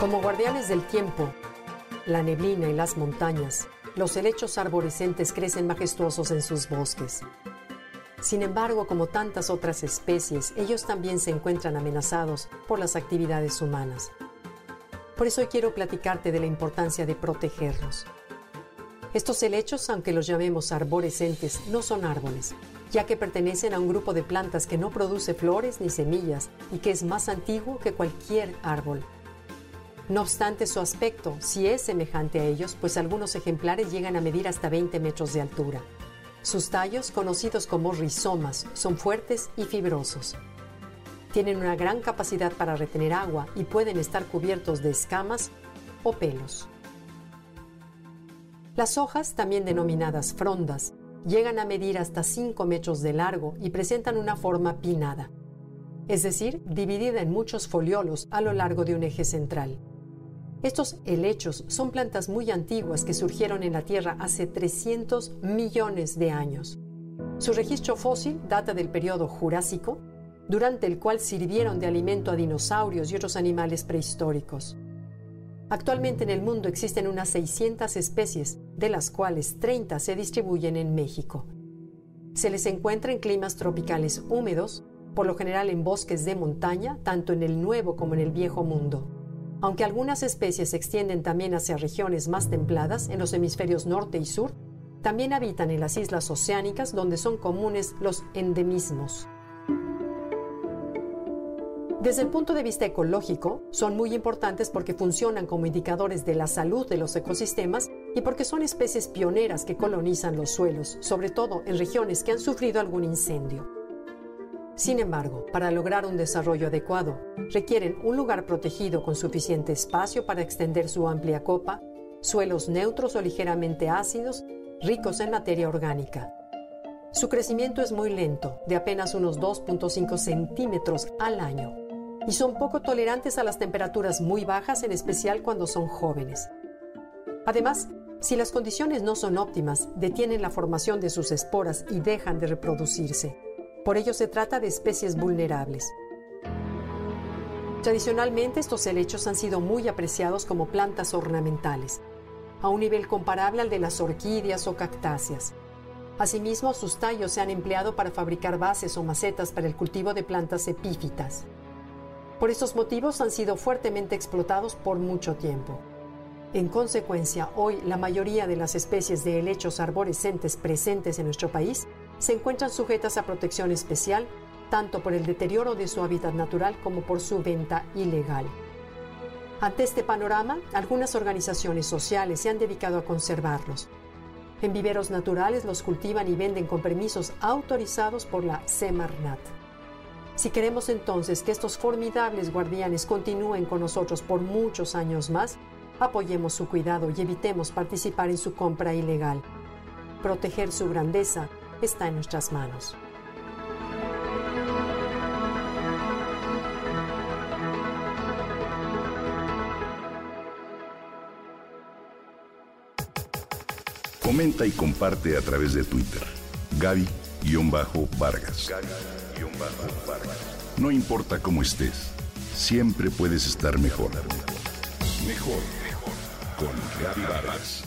Como guardianes del tiempo, la neblina y las montañas, los helechos arborescentes crecen majestuosos en sus bosques. Sin embargo, como tantas otras especies, ellos también se encuentran amenazados por las actividades humanas. Por eso quiero platicarte de la importancia de protegerlos. Estos helechos, aunque los llamemos arborescentes, no son árboles, ya que pertenecen a un grupo de plantas que no produce flores ni semillas y que es más antiguo que cualquier árbol. No obstante, su aspecto sí es semejante a ellos, pues algunos ejemplares llegan a medir hasta 20 metros de altura. Sus tallos, conocidos como rizomas, son fuertes y fibrosos. Tienen una gran capacidad para retener agua y pueden estar cubiertos de escamas o pelos. Las hojas, también denominadas frondas, llegan a medir hasta 5 metros de largo y presentan una forma pinnada, es decir, dividida en muchos foliolos a lo largo de un eje central. Estos helechos son plantas muy antiguas que surgieron en la Tierra hace 300 millones de años. Su registro fósil data del periodo Jurásico, durante el cual sirvieron de alimento a dinosaurios y otros animales prehistóricos. Actualmente en el mundo existen unas 600 especies, de las cuales 30 se distribuyen en México. Se les encuentra en climas tropicales húmedos, por lo general en bosques de montaña, tanto en el Nuevo como en el Viejo Mundo. Aunque algunas especies se extienden también hacia regiones más templadas en los hemisferios norte y sur, también habitan en las islas oceánicas donde son comunes los endemismos. Desde el punto de vista ecológico, son muy importantes porque funcionan como indicadores de la salud de los ecosistemas y porque son especies pioneras que colonizan los suelos, sobre todo en regiones que han sufrido algún incendio. Sin embargo, para lograr un desarrollo adecuado, requieren un lugar protegido con suficiente espacio para extender su amplia copa, suelos neutros o ligeramente ácidos, ricos en materia orgánica. Su crecimiento es muy lento, de apenas unos 2.5 centímetros al año, y son poco tolerantes a las temperaturas muy bajas, en especial cuando son jóvenes. Además, si las condiciones no son óptimas, detienen la formación de sus esporas y dejan de reproducirse. Por ello se trata de especies vulnerables. Tradicionalmente estos helechos han sido muy apreciados como plantas ornamentales, a un nivel comparable al de las orquídeas o cactáceas. Asimismo, sus tallos se han empleado para fabricar bases o macetas para el cultivo de plantas epífitas. Por estos motivos han sido fuertemente explotados por mucho tiempo. En consecuencia, hoy la mayoría de las especies de helechos arborescentes presentes en nuestro país se encuentran sujetas a protección especial tanto por el deterioro de su hábitat natural como por su venta ilegal. Ante este panorama, algunas organizaciones sociales se han dedicado a conservarlos. En viveros naturales los cultivan y venden con permisos autorizados por la Semarnat. Si queremos entonces que estos formidables guardianes continúen con nosotros por muchos años más, apoyemos su cuidado y evitemos participar en su compra ilegal. Proteger su grandeza está en nuestras manos. Comenta y comparte a través de Twitter. Gaby-Vargas. Gaby-Vargas. No importa cómo estés, siempre puedes estar mejor. Mejor, mejor. Con Gaby Vargas.